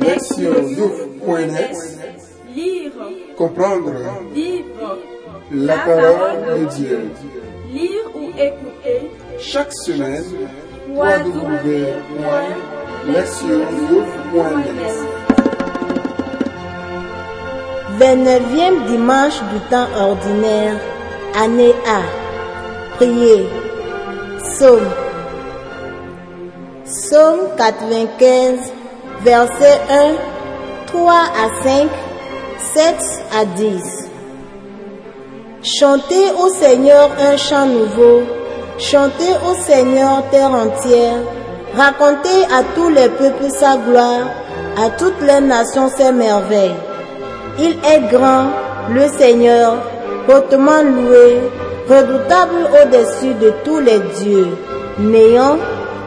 lectionyouf.net Lire, Comprendre vivre la parole de Dieu. Lire ou écouter Chaque semaine, www.lectionyouf.net 29e dimanche du temps ordinaire, année A. Priez. Psaume. Psaume 95, versets 1, 3 à 5, 7 à 10. Chantez au Seigneur un chant nouveau. Chantez au Seigneur terre entière. Racontez à tous les peuples sa gloire, à toutes les nations ses merveilles. Il est grand, le Seigneur, hautement loué, redoutable au-dessus de tous les dieux, néant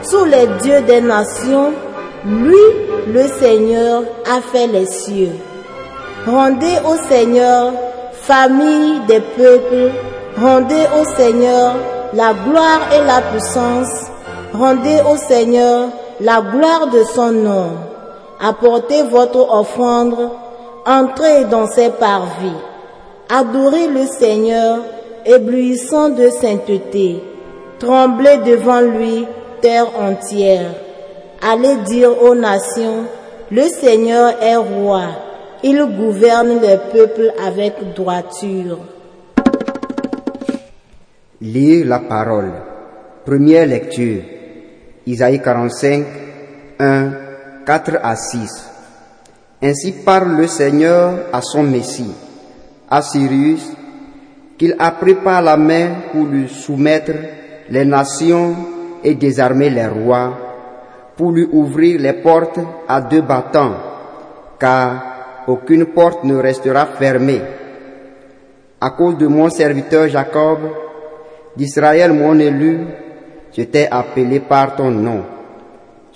sous les dieux des nations. Lui, le Seigneur, a fait les cieux. Rendez au Seigneur, famille des peuples, rendez au Seigneur la gloire et la puissance, rendez au Seigneur la gloire de son nom. Apportez votre offrande, entrez dans ses parvis. Adorez le Seigneur, éblouissant de sainteté. Tremblez devant lui, terre entière. Allez dire aux nations, le Seigneur est roi. Il gouverne les peuples avec droiture. Lire la parole. Première lecture. Isaïe 45, 1, 4 à 6. Ainsi parle le Seigneur à son Messie, à Cyrus, qu'il a pris par la main pour lui soumettre les nations et désarmer les rois, pour lui ouvrir les portes à deux battants, car aucune porte ne restera fermée. À cause de mon serviteur Jacob, d'Israël mon élu, je t'ai appelé par ton nom.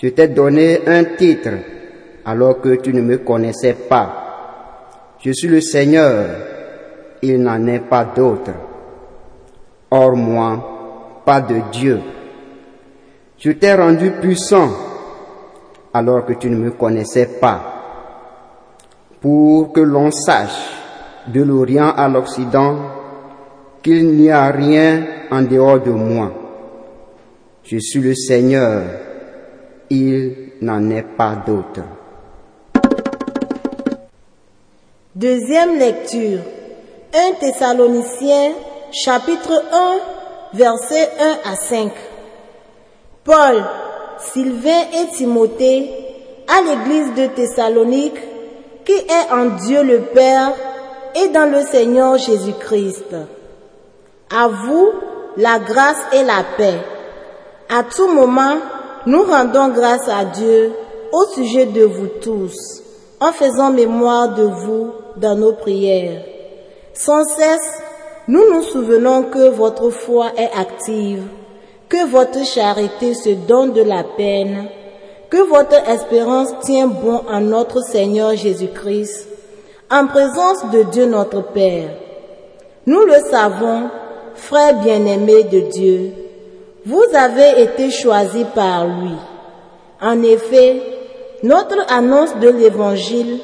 Je t'ai donné un titre alors que tu ne me connaissais pas. Je suis le Seigneur, il n'en est pas d'autre. Hors moi, pas de Dieu. Je t'ai rendu puissant alors que tu ne me connaissais pas, pour que l'on sache de l'Orient à l'Occident qu'il n'y a rien en dehors de moi. Je suis le Seigneur, il n'en est pas d'autre. Deuxième lecture. 1 Thessaloniciens chapitre 1 versets 1 à 5. Paul, Sylvain et Timothée à l'église de Thessalonique qui est en Dieu le Père et dans le Seigneur Jésus-Christ. À vous la grâce et la paix. À tout moment, nous rendons grâce à Dieu au sujet de vous tous, en faisant mémoire de vous dans nos prières. Sans cesse, nous nous souvenons que votre foi est active, que votre charité se donne de la peine, que votre espérance tient bon en notre Seigneur Jésus-Christ, en présence de Dieu notre Père. Nous le savons, frères bien-aimés de Dieu, vous avez été choisis par lui. En effet, notre annonce de l'Évangile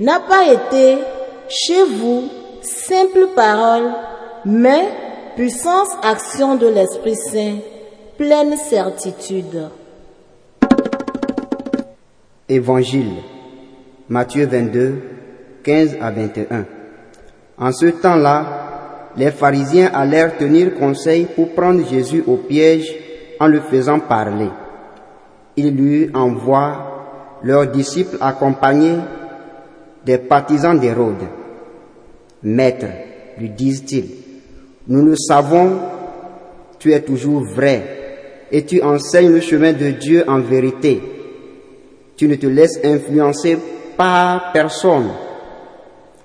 n'a pas été chez vous simple parole, mais puissance action de l'Esprit Saint, pleine certitude. Évangile, Matthieu 22, 15 à 21. En ce temps-là, les pharisiens allèrent tenir conseil pour prendre Jésus au piège en le faisant parler. Ils lui envoient leurs disciples accompagnés des partisans d'Hérode. Maître, lui disent-ils, nous le savons, tu es toujours vrai et tu enseignes le chemin de Dieu en vérité. Tu ne te laisses influencer par personne,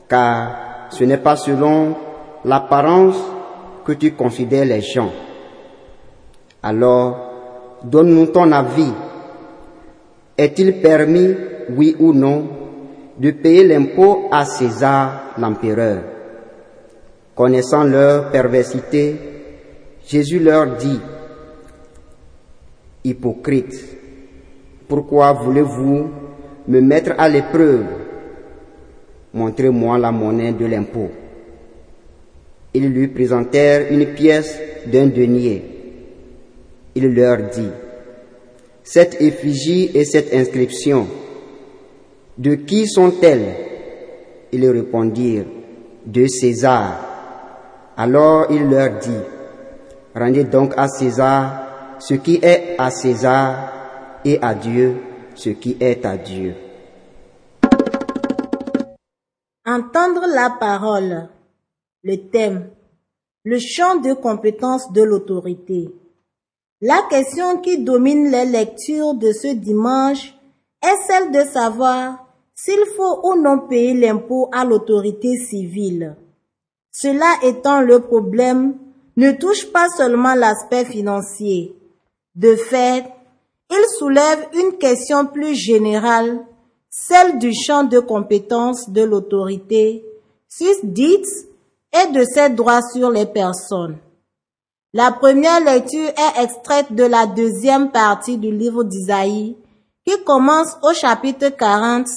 car ce n'est pas selon l'apparence que tu considères les gens. Alors, donne-nous ton avis. Est-il permis, oui ou non, de payer l'impôt à César l'empereur? Connaissant leur perversité, Jésus leur dit, Hypocrite, pourquoi voulez-vous me mettre à l'épreuve? Montrez-moi la monnaie de l'impôt. Ils lui présentèrent une pièce d'un denier. Il leur dit, cette effigie et cette inscription, de qui sont-elles? Ils répondirent, de César. Alors il leur dit, rendez donc à César ce qui est à César et à Dieu ce qui est à Dieu. Entendre la parole. Le thème. Le champ de compétence de l'autorité. La question qui domine les lectures de ce dimanche est celle de savoir s'il faut ou non payer l'impôt à l'autorité civile. Cela étant le problème, ne touche pas seulement l'aspect financier. De fait, il soulève une question plus générale, celle du champ de compétence de l'autorité, susdite et de ses droits sur les personnes. La première lecture est extraite de la deuxième partie du livre d'Isaïe, qui commence au chapitre 40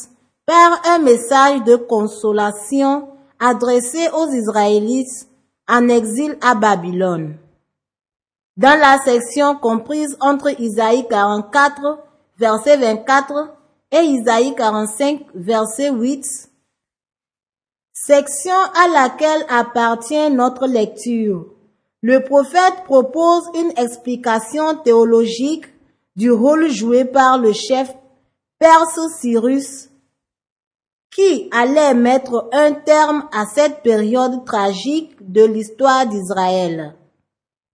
par un message de consolation adressé aux Israélites en exil à Babylone. Dans la section comprise entre Isaïe 44, verset 24 et Isaïe 45, verset 8, section à laquelle appartient notre lecture, le prophète propose une explication théologique du rôle joué par le chef perse Cyrus qui allait mettre un terme à cette période tragique de l'histoire d'Israël.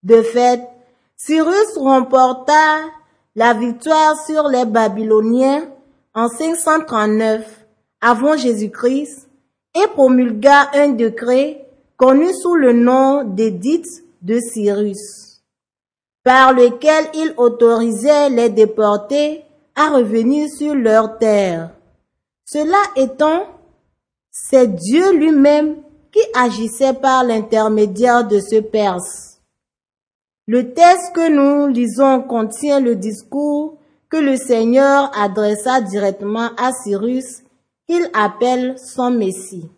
De fait, Cyrus remporta la victoire sur les Babyloniens en 539 avant Jésus-Christ et promulgua un décret connu sous le nom d'édite de Cyrus, par lequel il autorisait les déportés à revenir sur leur terre. Cela étant, c'est Dieu lui-même qui agissait par l'intermédiaire de ce Perse. Le texte que nous lisons contient le discours que le Seigneur adressa directement à Cyrus qu'il appelle son Messie.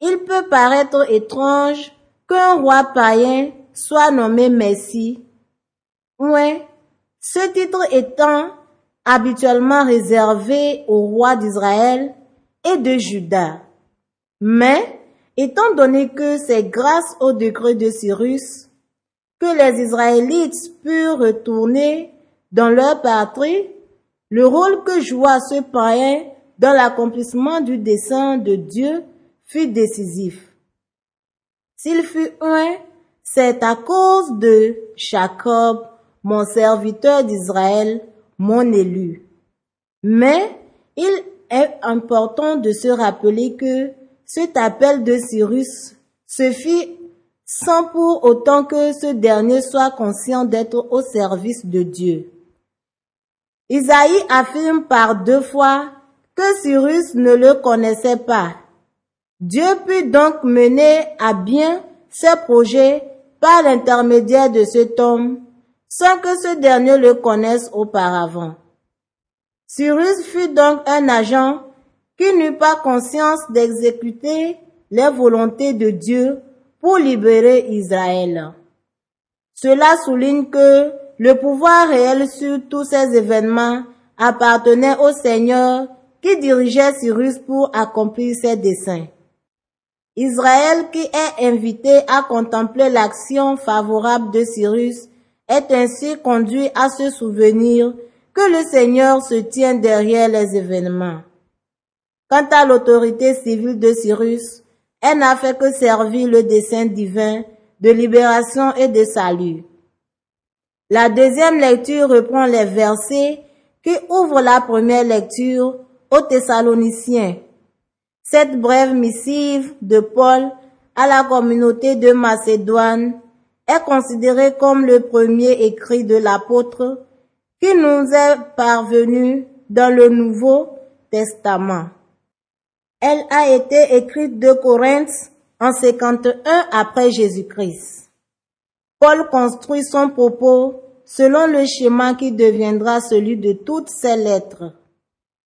Il peut paraître étrange qu'un roi païen soit nommé Messie. Ouais, ce titre étant habituellement réservé aux rois d'Israël et de Juda. Mais, étant donné que c'est grâce au décret de Cyrus que les Israélites purent retourner dans leur patrie, le rôle que joua ce païen dans l'accomplissement du dessein de Dieu fut décisif. S'il fut un, c'est à cause de Jacob, mon serviteur d'Israël, mon élu. Mais il est important de se rappeler que cet appel de Cyrus se fit sans pour autant que ce dernier soit conscient d'être au service de Dieu. Isaïe affirme par deux fois que Cyrus ne le connaissait pas. Dieu put donc mener à bien ses projets par l'intermédiaire de cet homme sans que ce dernier le connaisse auparavant. Cyrus fut donc un agent qui n'eut pas conscience d'exécuter les volontés de Dieu pour libérer Israël. Cela souligne que le pouvoir réel sur tous ces événements appartenait au Seigneur qui dirigeait Cyrus pour accomplir ses desseins. Israël qui est invité à contempler l'action favorable de Cyrus est ainsi conduit à se souvenir que le Seigneur se tient derrière les événements. Quant à l'autorité civile de Cyrus, elle n'a fait que servir le dessein divin de libération et de salut. La deuxième lecture reprend les versets qui ouvrent la première lecture aux Thessaloniciens. Cette brève missive de Paul à la communauté de Macédoine est considérée comme le premier écrit de l'apôtre qui nous est parvenu dans le Nouveau Testament. Elle a été écrite de Corinthe en 51 après Jésus-Christ. Paul construit son propos selon le schéma qui deviendra celui de toutes ses lettres.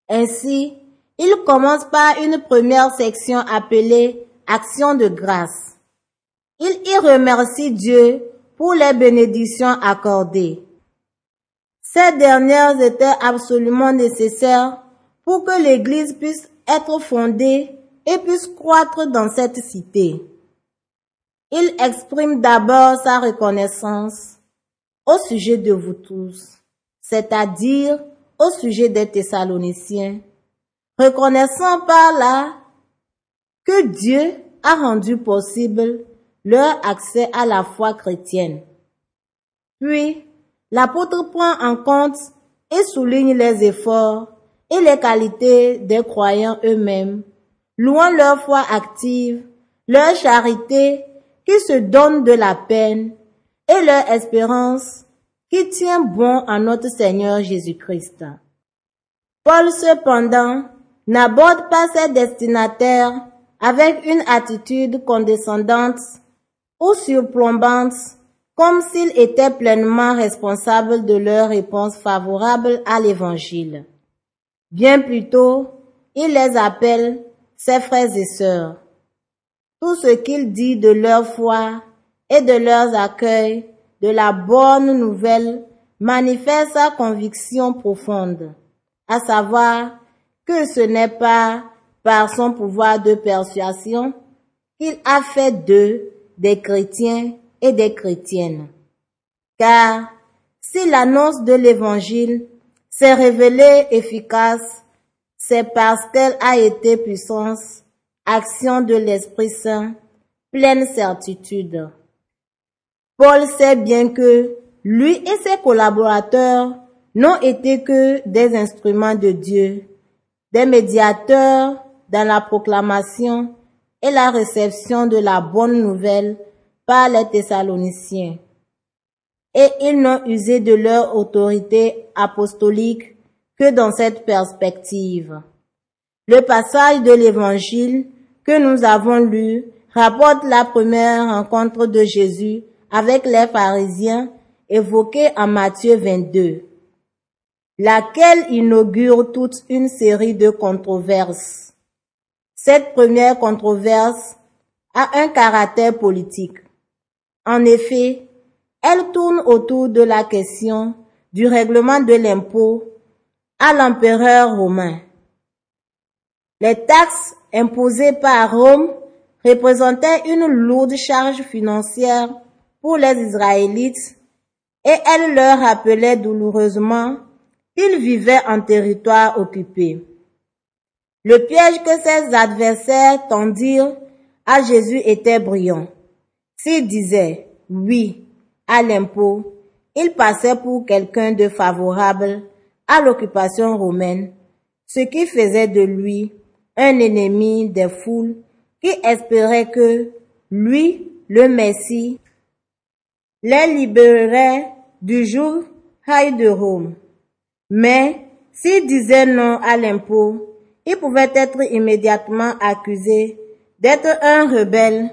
Ainsi, il commence par une première section appelée Action de grâce. Il y remercie Dieu pour les bénédictions accordées. Ces dernières étaient absolument nécessaires pour que l'Église puisse être fondée et puisse croître dans cette cité. Il exprime d'abord sa reconnaissance au sujet de vous tous, c'est-à-dire au sujet des Thessaloniciens, reconnaissant par là que Dieu a rendu possible leur accès à la foi chrétienne. Puis, l'apôtre prend en compte et souligne les efforts et les qualités des croyants eux-mêmes, louant leur foi active, leur charité qui se donne de la peine et leur espérance qui tient bon à notre Seigneur Jésus-Christ. Paul cependant n'aborde pas ses destinataires avec une attitude condescendante ou surplombante comme s'il était pleinement responsable de leur réponse favorable à l'Évangile. Bien plutôt, il les appelle ses frères et sœurs. Tout ce qu'il dit de leur foi et de leurs accueils de la bonne nouvelle manifeste sa conviction profonde, à savoir que ce n'est pas par son pouvoir de persuasion qu'il a fait d'eux des chrétiens et des chrétiennes. Car si l'annonce de l'Évangile s'est révélée efficace, c'est parce qu'elle a été puissance, action de l'Esprit Saint, pleine certitude. Paul sait bien que lui et ses collaborateurs n'ont été que des instruments de Dieu, des médiateurs dans la proclamation et la réception de la bonne nouvelle par les Thessaloniciens. Et ils n'ont usé de leur autorité apostolique que dans cette perspective. Le passage de l'évangile que nous avons lu rapporte la première rencontre de Jésus avec les pharisiens évoquée en Matthieu 22, laquelle inaugure toute une série de controverses. Cette première controverse a un caractère politique. En effet, elle tourne autour de la question du règlement de l'impôt à l'empereur romain. Les taxes imposées par Rome représentaient une lourde charge financière pour les Israélites et elle leur rappelait douloureusement qu'ils vivaient en territoire occupé. Le piège que ses adversaires tendirent à Jésus était brillant. S'il disait oui à l'impôt, il passait pour quelqu'un de favorable à l'occupation romaine, ce qui faisait de lui un ennemi des foules qui espéraient que lui, le Messie, les libérerait du jour haï de Rome. Mais s'il disait non à l'impôt, il pouvait être immédiatement accusé d'être un rebelle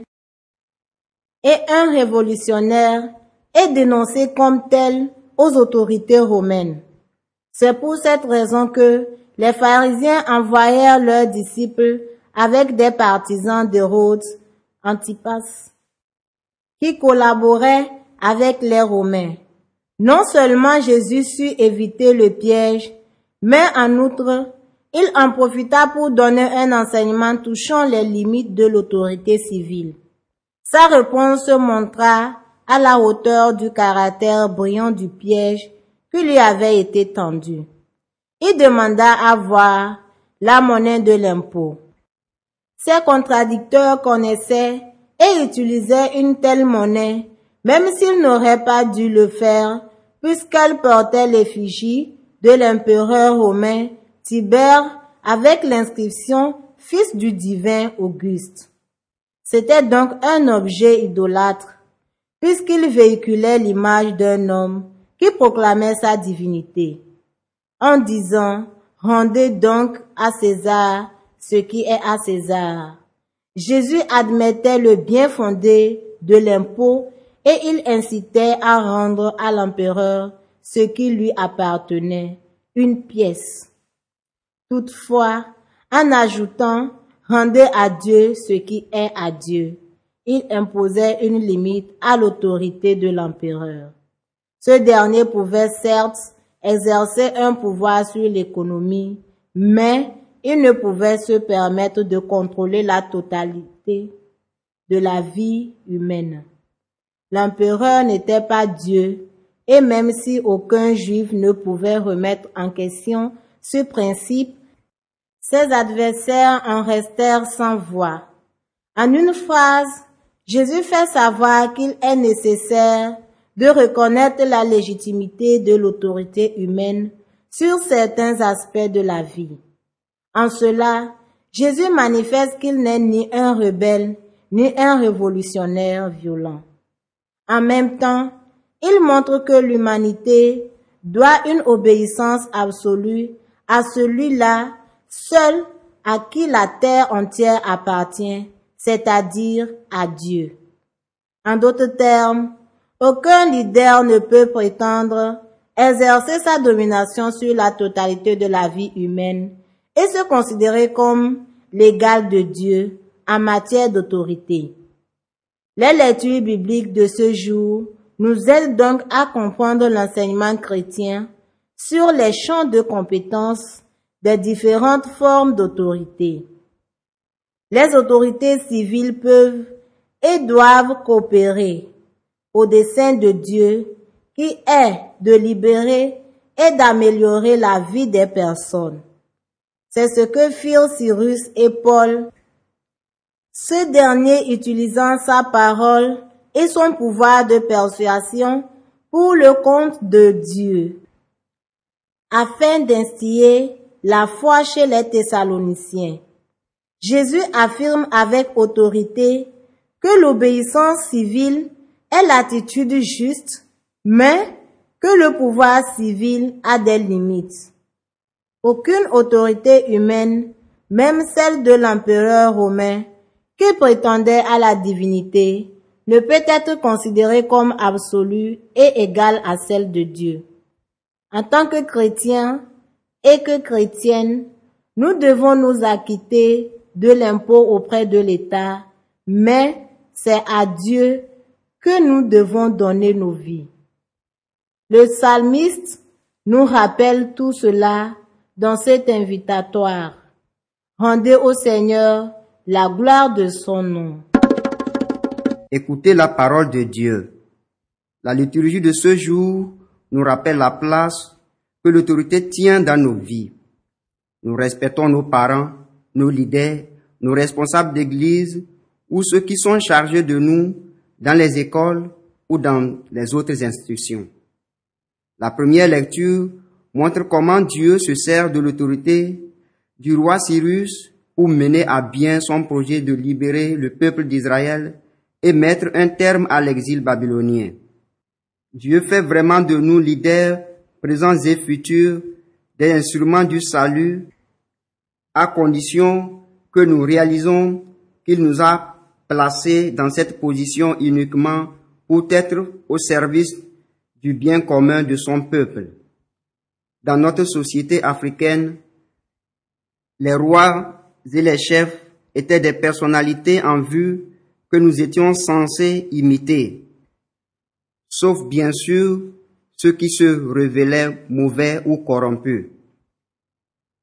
et un révolutionnaire et dénoncé comme tel aux autorités romaines. C'est pour cette raison que les pharisiens envoyèrent leurs disciples avec des partisans de Rhodes, Antipas, qui collaboraient avec les Romains. Non seulement Jésus sut éviter le piège, mais en outre, il en profita pour donner un enseignement touchant les limites de l'autorité civile. Sa réponse se montra à la hauteur du caractère brillant du piège qui lui avait été tendu. Il demanda à voir la monnaie de l'impôt. Ses contradicteurs connaissaient et utilisaient une telle monnaie, même s'ils n'auraient pas dû le faire, puisqu'elle portait l'effigie de l'empereur romain Tibère avec l'inscription Fils du divin Auguste. C'était donc un objet idolâtre, puisqu'il véhiculait l'image d'un homme qui proclamait sa divinité, en disant Rendez donc à César ce qui est à César. Jésus admettait le bien fondé de l'impôt et il incitait à rendre à l'empereur ce qui lui appartenait, une pièce. Toutefois, en ajoutant Rendez à Dieu ce qui est à Dieu, il imposait une limite à l'autorité de l'empereur. Ce dernier pouvait certes exercer un pouvoir sur l'économie, mais il ne pouvait se permettre de contrôler la totalité de la vie humaine. L'empereur n'était pas Dieu, et même si aucun juif ne pouvait remettre en question ce principe, ses adversaires en restèrent sans voix. En une phrase, Jésus fait savoir qu'il est nécessaire de reconnaître la légitimité de l'autorité humaine sur certains aspects de la vie. En cela, Jésus manifeste qu'il n'est ni un rebelle, ni un révolutionnaire violent. En même temps, il montre que l'humanité doit une obéissance absolue à celui-là seul à qui la terre entière appartient, c'est-à-dire à Dieu. En d'autres termes, aucun leader ne peut prétendre exercer sa domination sur la totalité de la vie humaine et se considérer comme l'égal de Dieu en matière d'autorité. Les lectures bibliques de ce jour nous aident donc à comprendre l'enseignement chrétien sur les champs de compétences des différentes formes d'autorité. Les autorités civiles peuvent et doivent coopérer au dessein de Dieu qui est de libérer et d'améliorer la vie des personnes. C'est ce que firent Cyrus et Paul, ce dernier utilisant sa parole et son pouvoir de persuasion pour le compte de Dieu, afin d'instiller la foi chez les Thessaloniciens. Jésus affirme avec autorité que l'obéissance civile est l'attitude juste, mais que le pouvoir civil a des limites. Aucune autorité humaine, même celle de l'empereur romain, qui prétendait à la divinité, ne peut être considérée comme absolue et égale à celle de Dieu. En tant que chrétiens et que chrétiennes, nous devons nous acquitter de l'impôt auprès de l'État, mais c'est à Dieu que nous devons donner nos vies. Le psalmiste nous rappelle tout cela dans cet invitatoire. Rendez au Seigneur la gloire de son nom. Écoutez la parole de Dieu. La liturgie de ce jour nous rappelle la place que l'autorité tient dans nos vies. Nous respectons nos parents, nos leaders, nos responsables d'église ou ceux qui sont chargés de nous dans les écoles ou dans les autres institutions. La première lecture montre comment Dieu se sert de l'autorité du roi Cyrus pour mener à bien son projet de libérer le peuple d'Israël et mettre un terme à l'exil babylonien. Dieu fait vraiment de nous leaders présents et futurs des instruments du salut à condition que nous réalisons qu'il nous a placés dans cette position uniquement pour être au service du bien commun de son peuple. Dans notre société africaine, les rois et les chefs étaient des personnalités en vue que nous étions censés imiter, sauf bien sûr ceux qui se révélaient mauvais ou corrompus.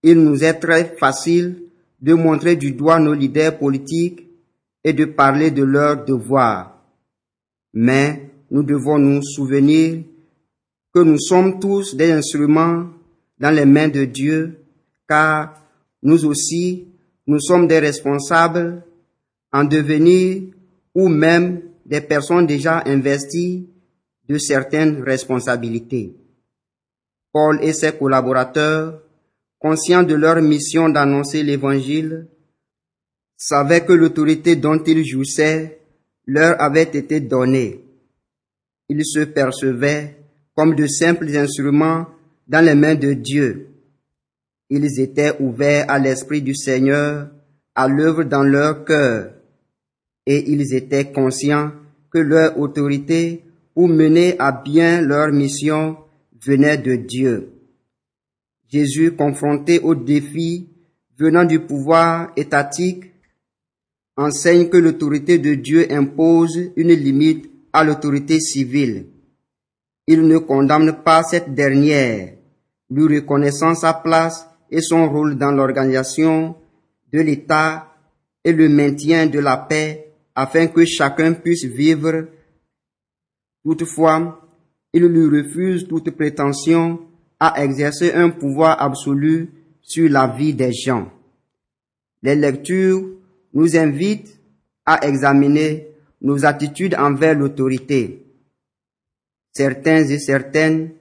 Il nous est très facile de montrer du doigt nos leaders politiques et de parler de leurs devoirs. Mais nous devons nous souvenir que nous sommes tous des instruments dans les mains de Dieu, car nous aussi, nous sommes des responsables en devenir ou même des personnes déjà investies de certaines responsabilités. Paul et ses collaborateurs, conscients de leur mission d'annoncer l'Évangile, savaient que l'autorité dont ils jouissaient leur avait été donnée. Ils se percevaient comme de simples instruments dans les mains de Dieu. Ils étaient ouverts à l'Esprit du Seigneur, à l'œuvre dans leur cœur, et ils étaient conscients que leur autorité pour mener à bien leur mission venait de Dieu. Jésus, confronté au défi venant du pouvoir étatique enseigne que l'autorité de Dieu impose une limite à l'autorité civile. Il ne condamne pas cette dernière, lui reconnaissant sa place et son rôle dans l'organisation de l'État et le maintien de la paix afin que chacun puisse vivre. Toutefois, il lui refuse toute prétention à exercer un pouvoir absolu sur la vie des gens. Les lectures nous invitent à examiner nos attitudes envers l'autorité. Certains et certaines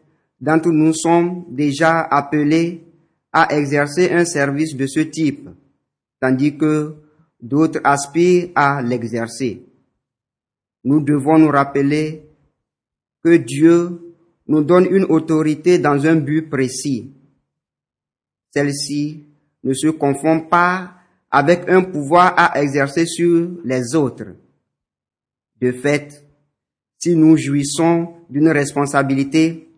d'entre nous sommes déjà appelés à exercer un service de ce type, tandis que d'autres aspirent à l'exercer. Nous devons nous rappeler que Dieu nous donne une autorité dans un but précis. Celle-ci ne se confond pas avec un pouvoir à exercer sur les autres. De fait, si nous jouissons d'une responsabilité,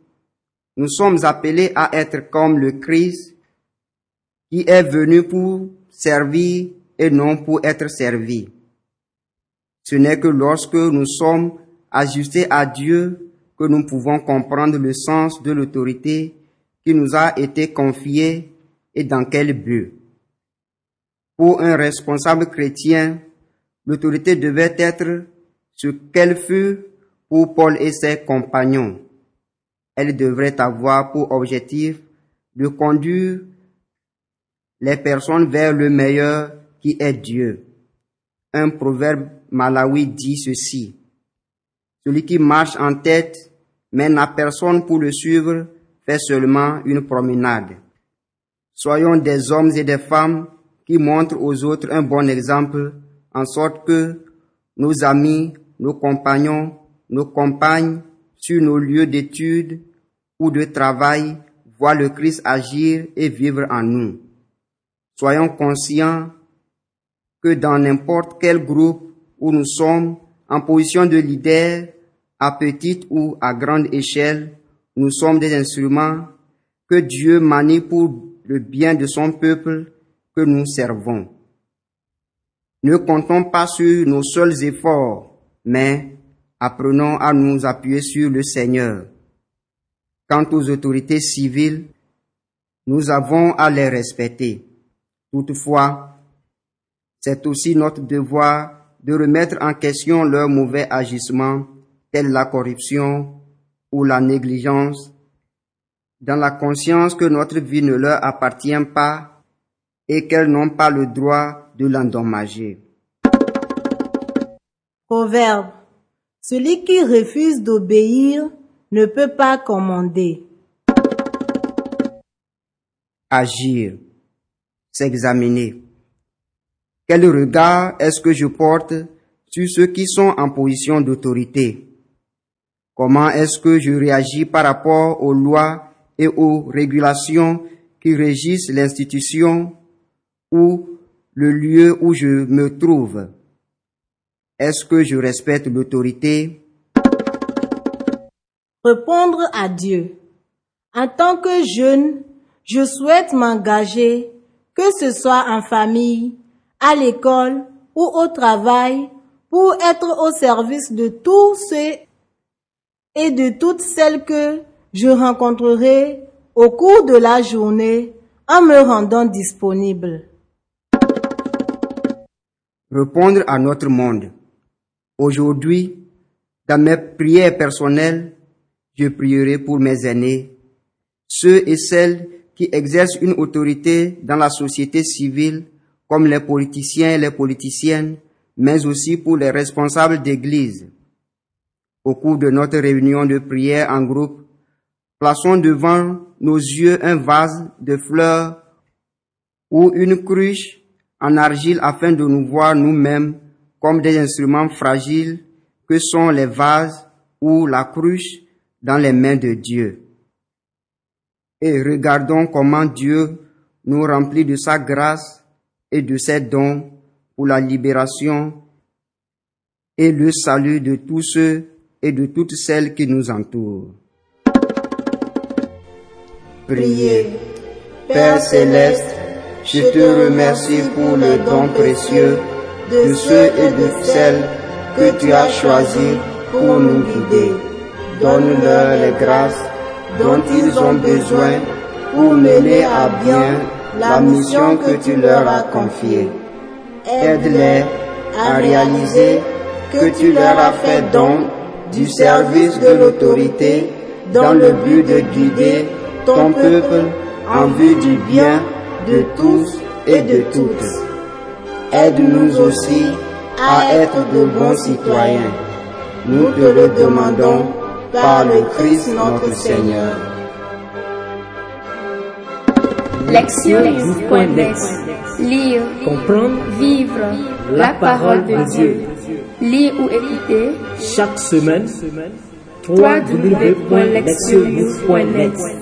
nous sommes appelés à être comme le Christ qui est venu pour servir et non pour être servi. Ce n'est que lorsque nous sommes ajustés à Dieu que nous pouvons comprendre le sens de l'autorité qui nous a été confiée et dans quel but. Pour un responsable chrétien, l'autorité devait être ce qu'elle fut pour Paul et ses compagnons. Elle devrait avoir pour objectif de conduire les personnes vers le meilleur qui est Dieu. Un proverbe malawi dit ceci. Celui qui marche en tête, mais n'a personne pour le suivre, fait seulement une promenade. Soyons des hommes et des femmes qui montrent aux autres un bon exemple, en sorte que nos amis, nos compagnons, nos compagnes, sur nos lieux d'études ou de travail, voient le Christ agir et vivre en nous. Soyons conscients que dans n'importe quel groupe où nous sommes en position de leader, à petite ou à grande échelle, nous sommes des instruments que Dieu manie pour le bien de son peuple que nous servons. Ne comptons pas sur nos seuls efforts, mais apprenons à nous appuyer sur le Seigneur. Quant aux autorités civiles, nous avons à les respecter. Toutefois, c'est aussi notre devoir de remettre en question leurs mauvais agissements, tels la corruption ou la négligence, dans la conscience que notre vie ne leur appartient pas et qu'elles n'ont pas le droit de l'endommager. Proverbe. Celui qui refuse d'obéir ne peut pas commander. Agir, s'examiner. Quel regard est-ce que je porte sur ceux qui sont en position d'autorité? Comment est-ce que je réagis par rapport aux lois et aux régulations qui régissent l'institution ou le lieu où je me trouve? Est-ce que je respecte l'autorité? Répondre à Dieu. En tant que jeune, je souhaite m'engager, que ce soit en famille, à l'école ou au travail, pour être au service de tous ceux et de toutes celles que je rencontrerai au cours de la journée en me rendant disponible. Répondre à notre monde. Aujourd'hui, dans mes prières personnelles, je prierai pour mes aînés, ceux et celles qui exercent une autorité dans la société civile, comme les politiciens et les politiciennes, mais aussi pour les responsables d'église. Au cours de notre réunion de prière en groupe, plaçons devant nos yeux un vase de fleurs ou une cruche en argile afin de nous voir nous-mêmes comme des instruments fragiles que sont les vases ou la cruche dans les mains de Dieu. Et regardons comment Dieu nous remplit de sa grâce et de ses dons pour la libération et le salut de tous ceux et de toutes celles qui nous entourent. Priez. Père céleste, Je te remercie pour le don précieux de ceux et de celles que tu as choisis pour nous guider. Donne-leur les grâces dont ils ont besoin pour mener à bien la mission que tu leur as confiée. Aide-les à réaliser que tu leur as fait don du service de l'autorité dans le but de guider ton peuple en vue du bien de tous et de toutes. Aide-nous aussi à être de bons citoyens. Nous te le demandons par le Christ notre Seigneur. Lecture.net Lire, Comprendre vivre la parole de Dieu. Lire ou écouter chaque semaine www.lectionnews.net